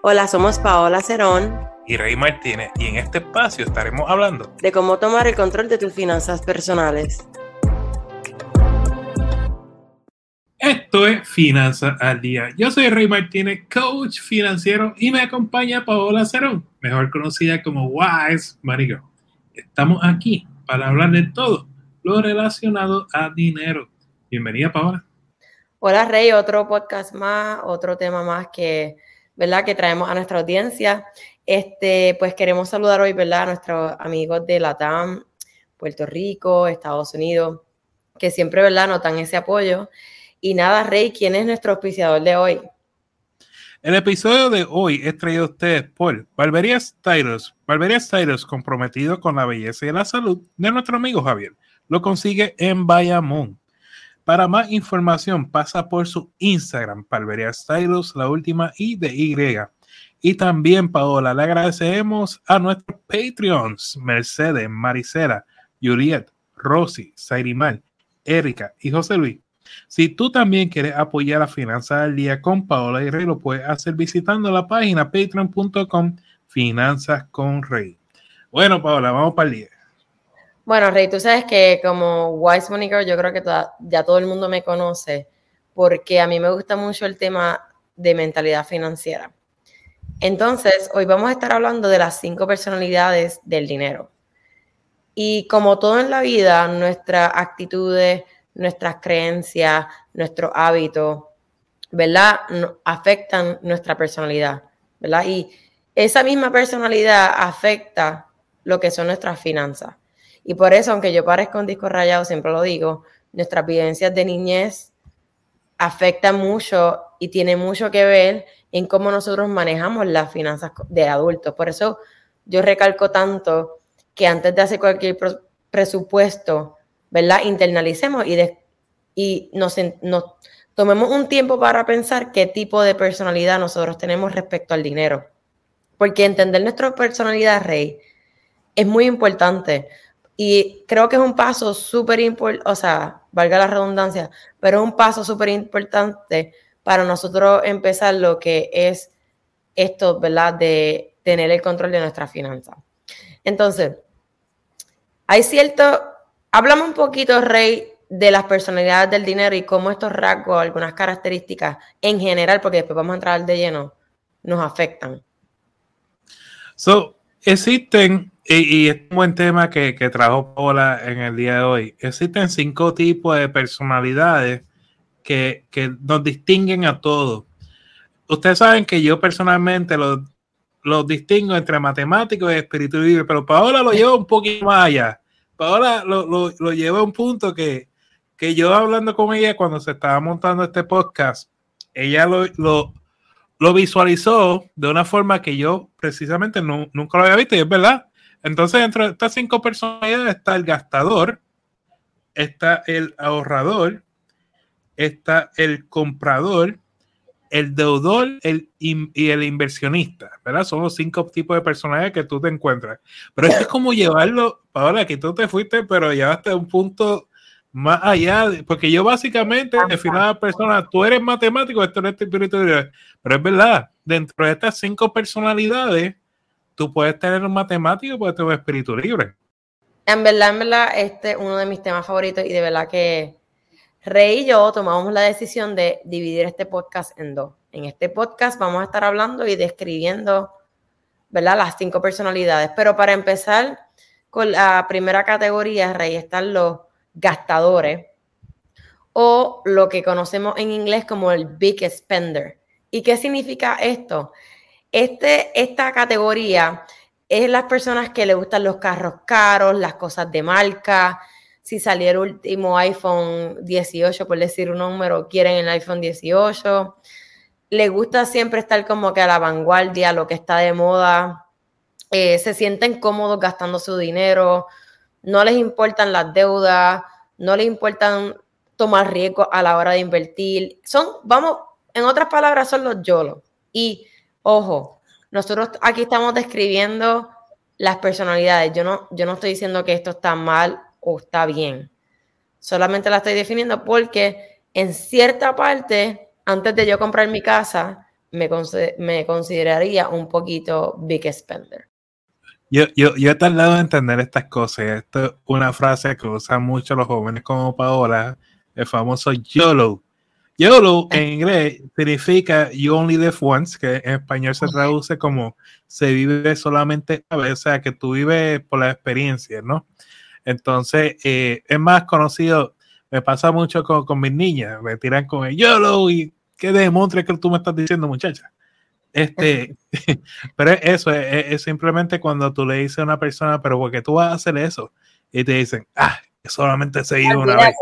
Hola, somos Paola Cerón y Rey Martínez y en este espacio estaremos hablando de cómo tomar el control de tus finanzas personales. Esto es Finanzas al Día. Yo soy Rey Martínez, coach financiero y me acompaña Paola Cerón, mejor conocida como Wise Marigo. Estamos aquí para hablar de todo lo relacionado a dinero. Bienvenida, Paola. Hola, Rey, otro podcast más, otro tema más que, ¿verdad? que traemos a nuestra audiencia. Este, pues queremos saludar hoy, ¿verdad? a nuestros amigos de Latam, Puerto Rico, Estados Unidos, que siempre, ¿verdad?, notan ese apoyo. Y nada, Rey, ¿quién es nuestro auspiciador de hoy? El episodio de hoy es traído a ustedes por Barbería Stylos. Barbería Stylos, comprometido con la belleza y la salud de nuestro amigo Javier. Lo consigue en Bayamón. Para más información, pasa por su Instagram, Barbería Stylos, la última I de Y. Y también, Paola, le agradecemos a nuestros Patreons, Mercedes, Maricela, Juliet, Rosy, Sairimar, Erika y José Luis si tú también quieres apoyar a Finanzas al Día con Paola y Rey, lo puedes hacer visitando la página patreon.com Finanzas con Rey. Bueno, Paola, vamos para el día. Bueno, Rey, tú sabes que como Wise Money yo creo que ya todo el mundo me conoce porque a mí me gusta mucho el tema de mentalidad financiera. Entonces, hoy vamos a estar hablando de las cinco personalidades del dinero. Y como todo en la vida, nuestras actitudes, nuestras creencias, nuestros hábitos, ¿verdad? afectan nuestra personalidad, ¿verdad? Y esa misma personalidad afecta lo que son nuestras finanzas. Y por eso, aunque yo parezca un disco rayado, siempre lo digo, nuestras vivencias de niñez afectan mucho y tiene mucho que ver en cómo nosotros manejamos las finanzas de adultos. Por eso yo recalco tanto que antes de hacer cualquier presupuesto, ¿verdad? Internalicemos y, y nos, tomemos un tiempo para pensar qué tipo de personalidad nosotros tenemos respecto al dinero. Porque entender nuestra personalidad, Rey, es muy importante. Y creo que es un paso súper importante, o sea, valga la redundancia, pero es un paso súper importante para nosotros empezar lo que es esto, ¿verdad? De tener el control de nuestras finanzas. Entonces, hay cierto Hablamos un poquito, Rey, de las personalidades del dinero y cómo estos rasgos, algunas características en general, porque después vamos a entrar de lleno, nos afectan. So, existen, y, es un buen tema que, que trajo Paula en el día de hoy, existen cinco tipos de personalidades que, nos distinguen a todos. Ustedes saben que yo personalmente los, los distingo entre matemáticos y espíritu libre, pero Paola lo lleva un poquito más allá ahora lo, lo, lo lleva a un punto que, que yo hablando con ella cuando se estaba montando este podcast, ella lo, lo, lo visualizó de una forma que yo precisamente nunca lo había visto y es verdad. Entonces, dentro de estas cinco personalidades está el gastador, está el ahorrador, está el comprador, el deudor el, y el inversionista, ¿verdad? Son los cinco tipos de personajes que tú te encuentras. Pero es como llevarlo, ahora que tú te fuiste, pero llevaste a un punto más allá, porque yo básicamente defino a la persona, tú eres matemático, esto no es espíritu libre. Pero es verdad, dentro de estas cinco personalidades, tú puedes tener un matemático puedes tener un espíritu libre. En verdad, en verdad, este es uno de mis temas favoritos y de verdad que Rey y yo tomamos la decisión de dividir este podcast en dos. En este podcast vamos a estar hablando y describiendo, ¿verdad? Las cinco personalidades. Pero para empezar con la primera categoría, Rey, están los gastadores o lo que conocemos en inglés como el big spender. ¿Y qué significa esto? Este, esta categoría es las personas que le gustan los carros caros, las cosas de marca, si salió el último iPhone 18, por decir un número, quieren el iPhone 18. Le gusta siempre estar como que a la vanguardia, lo que está de moda. Eh, se sienten cómodos gastando su dinero. No les importan las deudas. No les importan tomar riesgo a la hora de invertir. Son, vamos, en otras palabras, son los YOLO. Y, ojo, nosotros aquí estamos describiendo las personalidades. Yo no, yo no estoy diciendo que esto está mal o está bien. Solamente la estoy definiendo porque en cierta parte, antes de yo comprar mi casa, me, me consideraría un poquito big spender. Yo, yo, yo he tardado en entender estas cosas. Esto es una frase que usan mucho los jóvenes como Paola, el famoso YOLO. YOLO en inglés significa You Only Live Once, que en español se traduce como se vive solamente a veces, o sea, que tú vives por la experiencia, ¿no? Entonces, eh, es más conocido, me pasa mucho con, con, mis niñas, me tiran con el YOLO y qué demontre que tú me estás diciendo, muchacha. Este, pero eso es, simplemente cuando tú le dices a una persona, pero porque tú vas a hacer eso, y te dicen, ah, solamente se vive una vez.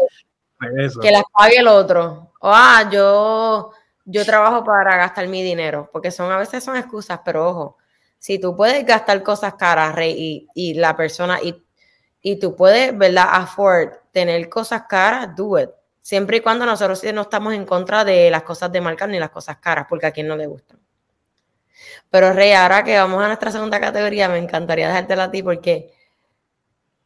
Que las pague el otro. Ah, yo, yo trabajo para gastar mi dinero, porque son a veces son excusas, pero ojo, si tú puedes gastar cosas caras, Rey, y, la persona, y, y tú puedes, ¿verdad? Afford tener cosas caras, do it. Siempre y cuando nosotros no estamos en contra de las cosas de marca ni las cosas caras, porque a quien no le gustan. Pero Rey, ahora que vamos a nuestra segunda categoría, me encantaría dejártela a ti porque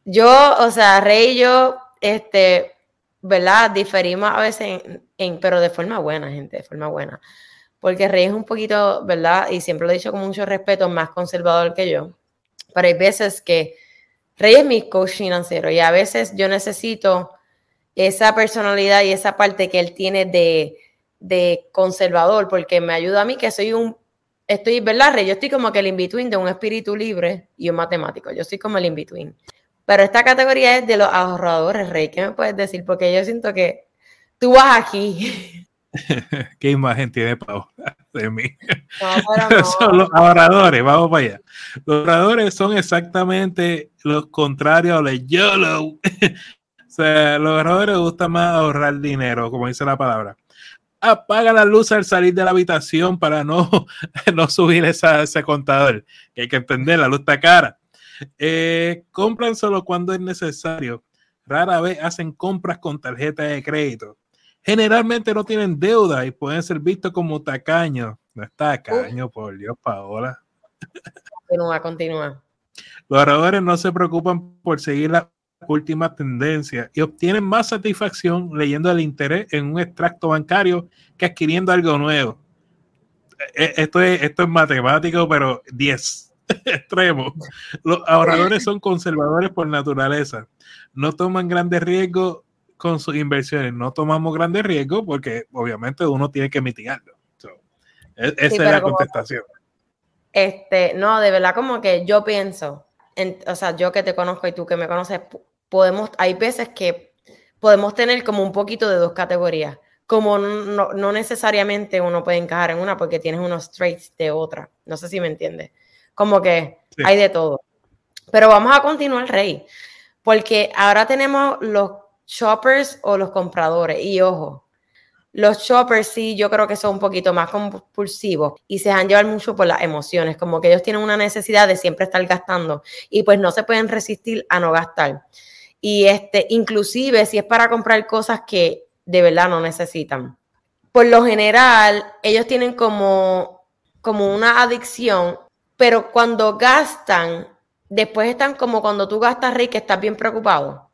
yo, o sea, Rey yo, este, ¿verdad? Diferimos a veces, pero de forma buena, gente, de forma buena. Porque Rey es un poquito, ¿verdad? Y siempre lo he dicho con mucho respeto, más conservador que yo. Pero hay veces que Rey es mi coach financiero y a veces yo necesito esa personalidad y esa parte que él tiene de, de conservador, porque me ayuda a mí que soy un estoy, ¿verdad, Rey? Yo estoy como que el in-between de un espíritu libre y un matemático. Yo soy como el in-between. Pero esta categoría es de los ahorradores, Rey. ¿Qué me puedes decir? Porque yo siento que tú vas aquí. ¿Qué imagen tiene Paola de mí? son los ahorradores, vamos para allá. Los ahorradores son exactamente los contrarios a los YOLO. o sea, los ahorradores les gusta más ahorrar dinero, como dice la palabra apaga la luz al salir de la habitación para no, no subir esa, ese contador. Que hay que entender, la luz está cara. Eh, compran solo cuando es necesario. Rara vez hacen compras con tarjeta de crédito. Generalmente no tienen deuda y pueden ser vistos como tacaños. No está tacaño, por Dios, Paola. Continúa, continúa. Los ahorradores no se preocupan por seguir la última tendencia y obtienen más satisfacción leyendo el interés en un extracto bancario que adquiriendo algo nuevo. E, e, esto es, esto es matemático, pero 10 extremo. Los ahorradores son conservadores por naturaleza. No toman grandes riesgos con sus inversiones. No tomamos grandes riesgos porque obviamente uno tiene que mitigarlo. E, esa es la contestación. este, no, de verdad como que yo pienso, o sea, yo que te conozco y tú que me conoces, podemos, hay veces que podemos tener como un poquito de dos categorías, como no, no necesariamente uno puede encajar en una porque tienes unos traits de otra. No sé si me entiendes. Como que hay de todo. Pero vamos a continuar, Rey, porque ahora tenemos los shoppers o los compradores. Y ojo, los shoppers sí, yo creo que son un poquito más compulsivos y se dejan llevar mucho por las emociones, como que ellos tienen una necesidad de siempre estar gastando y pues no se pueden resistir a no gastar. Y este, inclusive si es para comprar cosas que de verdad no necesitan. Por lo general, ellos tienen como, como una adicción, pero cuando gastan, después están como cuando tú gastas, Rick, estás bien preocupado,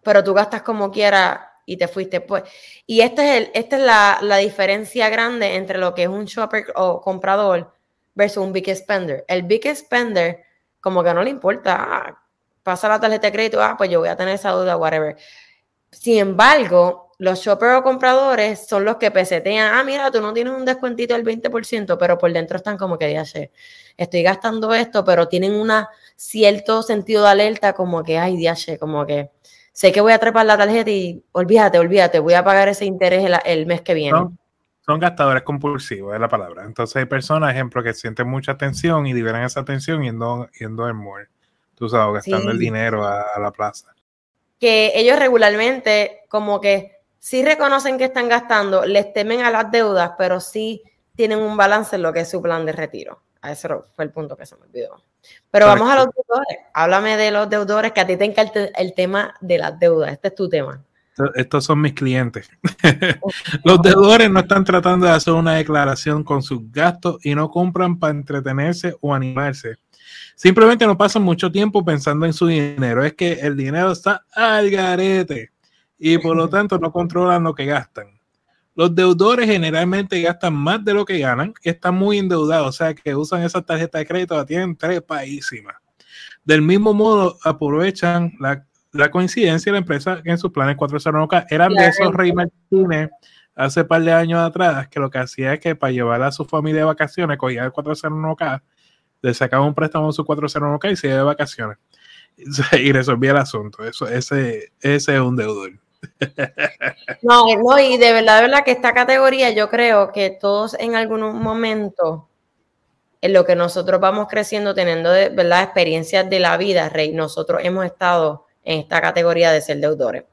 pero tú gastas como quiera y te fuiste. Pues. Y este es el, esta es la, la, diferencia grande entre lo que es un shopper o comprador versus un big spender. El big spender, como que no le importa, ah, pasa la tarjeta de crédito, ah, pues yo voy a tener esa duda, whatever. Sin embargo, los shoppers o compradores son los que pesetean, ah, mira, tú no tienes un descuentito del 20%, pero por dentro están como que, ya sé, estoy gastando esto, pero tienen un cierto sentido de alerta, como que, ay, ya sé, como que sé que voy a trepar la tarjeta y olvídate, olvídate, voy a pagar ese interés el, mes que viene. Son, gastadores compulsivos, es la palabra. Entonces hay personas, ejemplo, que sienten mucha tensión y liberan esa tensión yendo, yendo en more tú sabes, gastando el dinero a, la plaza. Que ellos regularmente, como que sí reconocen que están gastando, les temen a las deudas, pero sí tienen un balance en lo que es su plan de retiro. A eso fue el punto que se me olvidó. Pero vamos a los deudores. Háblame de los deudores, que a ti te encanta el tema de las deudas. Este es tu tema. Estos son mis clientes. los deudores no están tratando de hacer una declaración con sus gastos y no compran para entretenerse o animarse. Simplemente no pasan mucho tiempo pensando en su dinero. Es que el dinero está al garete y por lo tanto no controlan lo que gastan. Los deudores generalmente gastan más de lo que ganan y están muy endeudados, o sea que usan esa tarjeta de crédito, la tienen tres paísimas. Del mismo modo, aprovechan la, la coincidencia de la empresa que en sus planes 401k eran de esos Rey Martínez hace par de años atrás, que lo que hacía es que para llevar a su familia de vacaciones, cogía el 401k, le sacaba un préstamo en su 401k y se iba de vacaciones. Y resolvía el asunto. Eso, ese, ese es un deudor. No, no, y de verdad, de verdad que esta categoría yo creo que todos en algún momento, en lo que nosotros vamos creciendo, teniendo de verdad experiencias de la vida, Rey, nosotros hemos estado en esta categoría de ser deudores.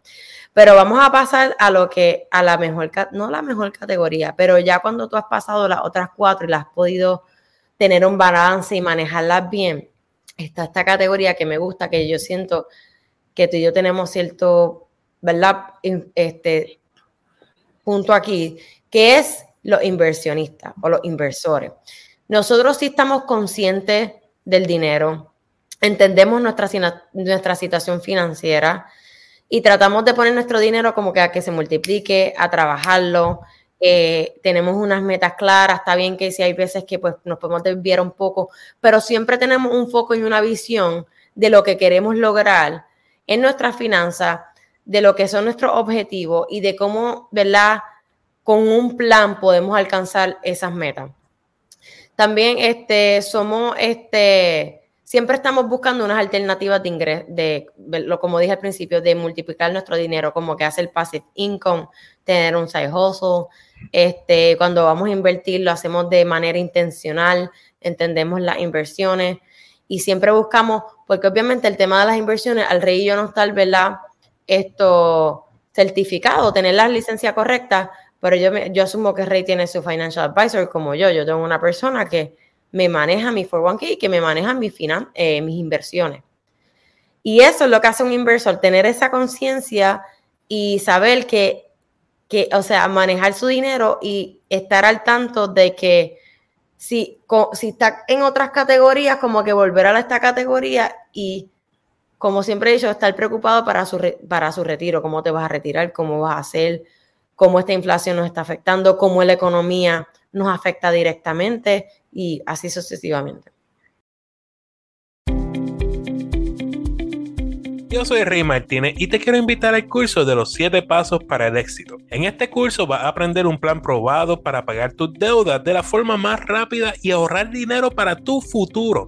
Pero vamos a pasar a lo que, a la mejor, no la mejor categoría, pero ya cuando tú has pasado las otras cuatro y las has podido tener un balance y manejarlas bien, está esta categoría que me gusta, que yo siento que tú y yo tenemos cierto ¿verdad? Este punto aquí, que es los inversionistas o los inversores. Nosotros sí estamos conscientes del dinero, entendemos nuestra, nuestra situación financiera y tratamos de poner nuestro dinero como que a que se multiplique, a trabajarlo. Eh, tenemos unas metas claras, está bien que si hay veces que pues, nos podemos desviar un poco, pero siempre tenemos un foco y una visión de lo que queremos lograr en nuestras finanzas de lo que son nuestros objetivos y de cómo, ¿verdad? Con un plan podemos alcanzar esas metas. También este, somos, este, siempre estamos buscando unas alternativas de ingreso, de, lo como dije al principio, de multiplicar nuestro dinero, como que hacer passive income, tener un side hustle. Este, cuando vamos a invertir, lo hacemos de manera intencional, entendemos las inversiones y siempre buscamos, porque obviamente el tema de las inversiones, al rey y yo no estar, ¿verdad? Esto certificado, tener la licencia correcta, pero yo, yo asumo que Rey tiene su financial advisor como yo. Yo tengo una persona que me maneja mi 401k y que me maneja mis, eh, mis inversiones. Y eso es lo que hace un inversor, tener esa conciencia y saber que, que, o sea, manejar su dinero y estar al tanto de que si, si está en otras categorías, como que volver a esta categoría y como siempre he dicho, estar preocupado para su, para su retiro, cómo te vas a retirar, cómo vas a hacer, cómo esta inflación nos está afectando, cómo la economía nos afecta directamente y así sucesivamente. Yo soy Rey Martínez y te quiero invitar al curso de los 7 pasos para el éxito. En este curso vas a aprender un plan probado para pagar tus deudas de la forma más rápida y ahorrar dinero para tu futuro.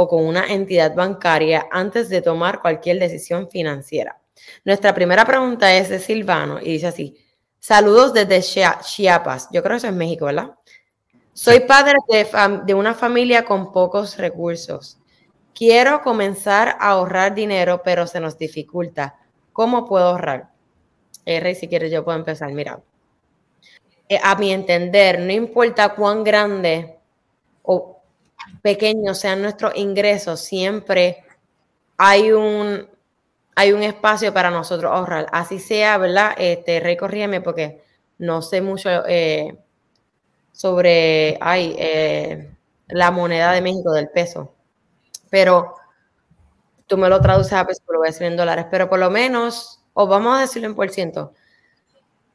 o con una entidad bancaria antes de tomar cualquier decisión financiera. Nuestra primera pregunta es de Silvano y dice así, saludos desde Chiapas, yo creo que eso es México, ¿verdad? Soy padre de, una familia con pocos recursos. Quiero comenzar a ahorrar dinero, pero se nos dificulta. ¿Cómo puedo ahorrar? Rey, si quieres, yo puedo empezar. Mira, eh, a mi entender, no importa cuán grande o pequeños sean nuestros ingresos, siempre hay un, hay un espacio para nosotros ahorrar. Así sea, ¿verdad? Este, Rey, corrígeme porque no sé mucho eh, sobre ay, eh, la moneda de México del peso. Pero tú me lo traduces a peso, lo voy a decir en dólares, pero por lo menos, o vamos a decirlo en por ciento,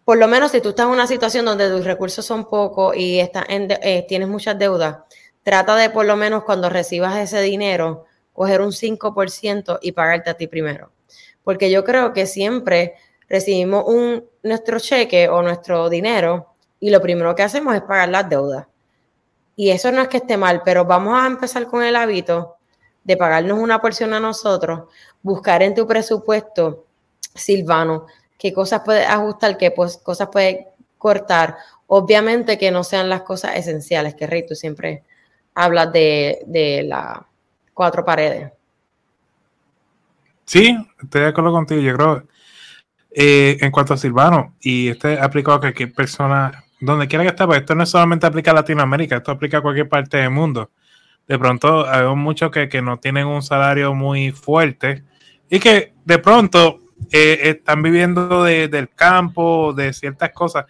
por lo menos si tú estás en una situación donde tus recursos son pocos y estás en, eh, tienes muchas deudas, trata de por lo menos cuando recibas ese dinero, coger un 5% y pagarte a ti primero. Porque yo creo que siempre recibimos un, nuestro cheque o nuestro dinero y lo primero que hacemos es pagar las deudas. Y eso no es que esté mal, pero vamos a empezar con el hábito de pagarnos una porción a nosotros, buscar en tu presupuesto, Silvano, qué cosas puedes ajustar, qué cosas puedes cortar. Obviamente que no sean las cosas esenciales, que Rey, tú siempre hablas de, de las cuatro paredes. Sí, estoy de acuerdo contigo. Yo creo, eh, en cuanto a Silvano, y este aplicado a cualquier persona, donde quiera que esté, pues esto no solamente aplica a Latinoamérica, esto aplica a cualquier parte del mundo. De pronto hay muchos que, que no tienen un salario muy fuerte y que de pronto eh, están viviendo del campo, de ciertas cosas.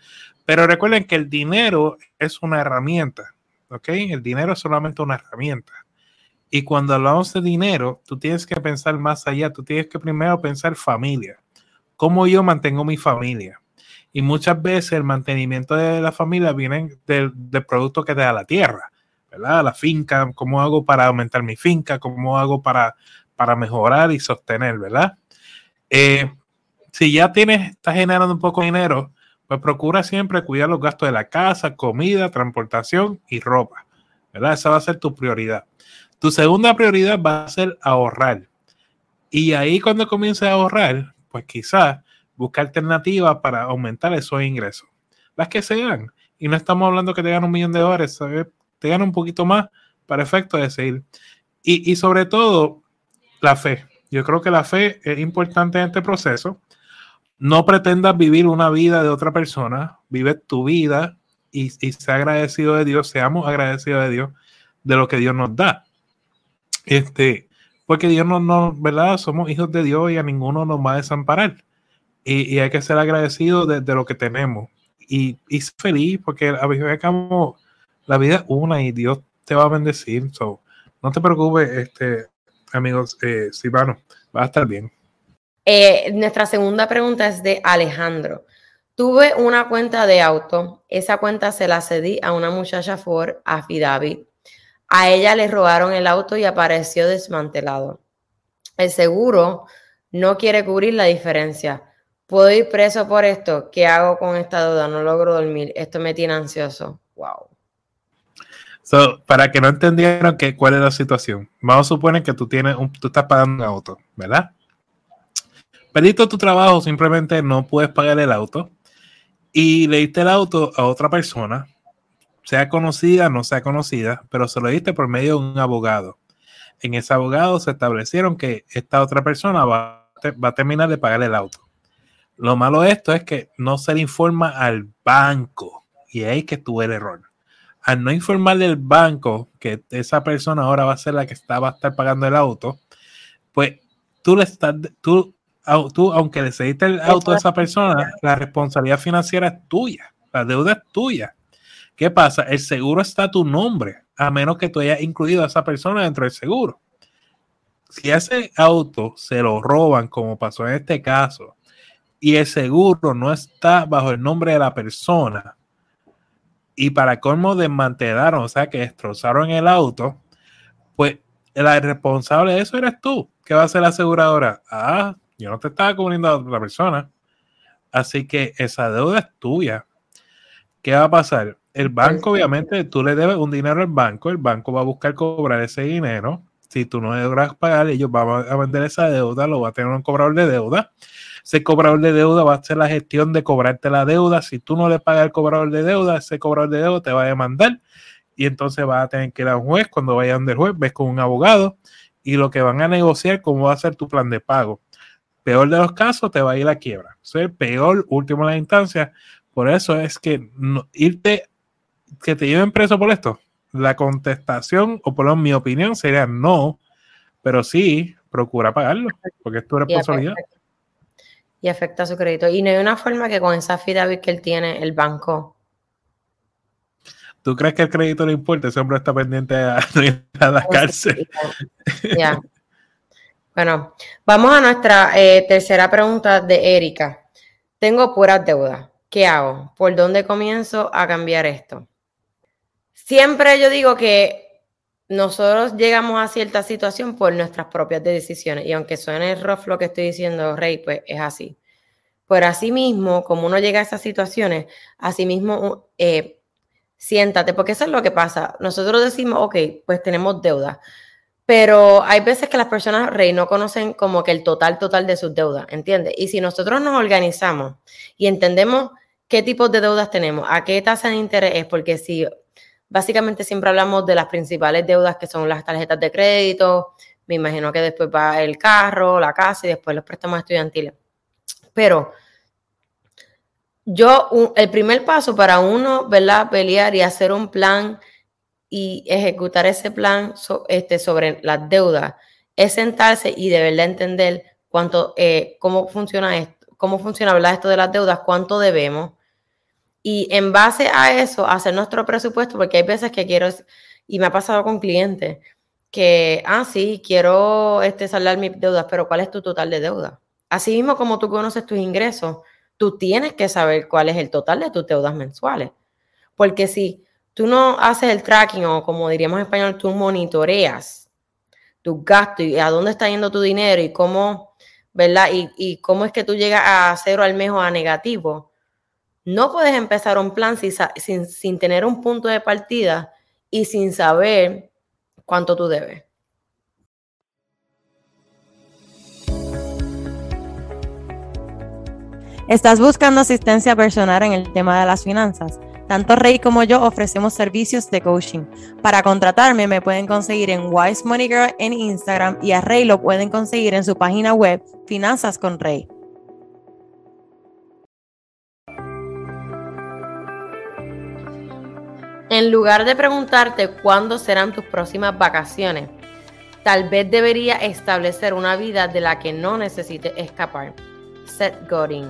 Pero recuerden que el dinero es una herramienta, ¿ok? El dinero es solamente una herramienta. Y cuando hablamos de dinero, tú tienes que pensar más allá, tú tienes que primero pensar familia. ¿Cómo yo mantengo mi familia? Y muchas veces el mantenimiento de la familia viene del, producto que te da la tierra, ¿verdad? La finca, ¿cómo hago para aumentar mi finca? ¿Cómo hago para, para mejorar y sostener, ¿verdad? Eh, si ya tienes, estás generando un poco de dinero, pues procura siempre cuidar los gastos de la casa, comida, transportación y ropa, ¿verdad? Esa va a ser tu prioridad. Tu segunda prioridad va a ser ahorrar. Y ahí cuando comiences a ahorrar, pues quizás busca alternativas para aumentar esos ingresos. Las que sean. Y no estamos hablando que te ganen un millón de dólares, te ganan un poquito más para efecto de seguir. Y sobre todo, la fe. Yo creo que la fe es importante en este proceso. No pretendas vivir una vida de otra persona, vive tu vida y, y sea agradecido de Dios, seamos agradecidos de Dios de lo que Dios nos da. Este, porque Dios no, no, ¿verdad? Somos hijos de Dios y a ninguno nos va a desamparar. Y, y hay que ser agradecido de, de, lo que tenemos. Y, y ser feliz, porque a veces la vida es una y Dios te va a bendecir. So, no te preocupes, este, amigos, eh, Silvano, va a estar bien. Eh, nuestra segunda pregunta es de Alejandro. Tuve una cuenta de auto, esa cuenta se la cedí a una muchacha Ford Affidavit. A ella le robaron el auto y apareció desmantelado. El seguro no quiere cubrir la diferencia. ¿Puedo ir preso por esto? ¿Qué hago con esta duda? No logro dormir. Esto me tiene ansioso. Wow. So, para que no entendieran que, cuál es la situación, vamos a suponer que tú, tienes un, tú estás pagando un auto, ¿verdad? Perdiste tu trabajo, simplemente no puedes pagar el auto y le diste el auto a otra persona, sea conocida o no sea conocida, pero se lo diste por medio de un abogado. En ese abogado se establecieron que esta otra persona va, va a terminar de pagar el auto. Lo malo de esto es que no se le informa al banco y ahí que tuvo el error al no informarle al banco que esa persona ahora va a ser la que va a estar pagando el auto, pues tú le estás, tú, tú aunque le cediste el auto a esa persona, la responsabilidad financiera es tuya, la deuda es tuya. ¿Qué pasa? El seguro está a tu nombre, a menos que tú hayas incluido a esa persona dentro del seguro. Si ese auto se lo roban, como pasó en este caso, y el seguro no está bajo el nombre de la persona, y para colmo desmantelaron, o sea, que destrozaron el auto, pues la responsable de eso eres tú. ¿Qué va a hacer la aseguradora? Ah, yo no te estaba cubriendo a otra persona. Así que esa deuda es tuya. ¿Qué va a pasar? El banco, obviamente, tú le debes un dinero al banco, el banco va a buscar cobrar ese dinero. Si tú no logras pagar, ellos van a vender esa deuda, lo va a tener un cobrador de deuda ese cobrador de deuda va a hacer la gestión de cobrarte la deuda. Si tú no le pagas al cobrador de deuda, ese cobrador de deuda te va a demandar y entonces vas a tener que ir a un juez. Cuando vayan del juez, ves con un abogado y lo que van a negociar cómo va a ser tu plan de pago. Peor de los casos, te va a ir a quiebra. O sea, peor, último de la instancia. Por eso es que irte, que te lleven preso por esto. La contestación, o por lo menos mi opinión, sería no, pero sí, procura pagarlo, porque es tu responsabilidad y afecta su crédito. Y no hay una forma que con esa FIDAVIT que él tiene, el banco. ¿Tú crees que el crédito le importa? Ese hombre está pendiente a, a la cárcel. Ya. Bueno, vamos a nuestra eh, tercera pregunta de Erika. Tengo puras deudas. ¿Qué hago? ¿Por dónde comienzo a cambiar esto? Siempre yo digo que nosotros llegamos a cierta situación por nuestras propias decisiones. Y aunque suene rough lo que estoy diciendo, Rey, pues es así. Pero asimismo, como uno llega a esas situaciones, asimismo, eh, siéntate, porque eso es lo que pasa. Nosotros decimos, ok, pues tenemos deuda, pero hay veces que las personas, Rey, no conocen como que el total, total de sus deudas, ¿entiendes? Y si nosotros nos organizamos y entendemos qué tipos de deudas tenemos, a qué tasa de interés es, porque si básicamente siempre hablamos de las principales deudas que son las tarjetas de crédito, me imagino que después va el carro, la casa y después los préstamos estudiantiles. Pero yo, el primer paso para uno, ¿verdad? Pelear y hacer un plan y ejecutar ese plan este, sobre las deudas es sentarse y de verdad entender cuánto, eh, cómo funciona esto, cómo funciona ¿verdad? esto de las deudas, cuánto debemos. Y en base a eso, hacer nuestro presupuesto, porque hay veces que quiero, y me ha pasado con clientes, que, ah, sí, quiero este, saldar mis deudas, pero ¿cuál es tu total de deuda? Así mismo como tú conoces tus ingresos, tú tienes que saber cuál es el total de tus deudas mensuales. Porque si tú no haces el tracking o como diríamos en español, tú monitoreas tus gastos y a dónde está yendo tu dinero y cómo, ¿verdad? Y, cómo es que tú llegas a cero al mes o a negativo. No puedes empezar un plan sin, sin tener un punto de partida y sin saber cuánto tú debes. ¿Estás buscando asistencia personal en el tema de las finanzas? Tanto Rey como yo ofrecemos servicios de coaching. Para contratarme me pueden conseguir en Wise Money Girl en Instagram y a Rey lo pueden conseguir en su página web Finanzas con Rey. En lugar de preguntarte cuándo serán tus próximas vacaciones, tal vez debería establecer una vida de la que no necesites escapar. Seth Godin.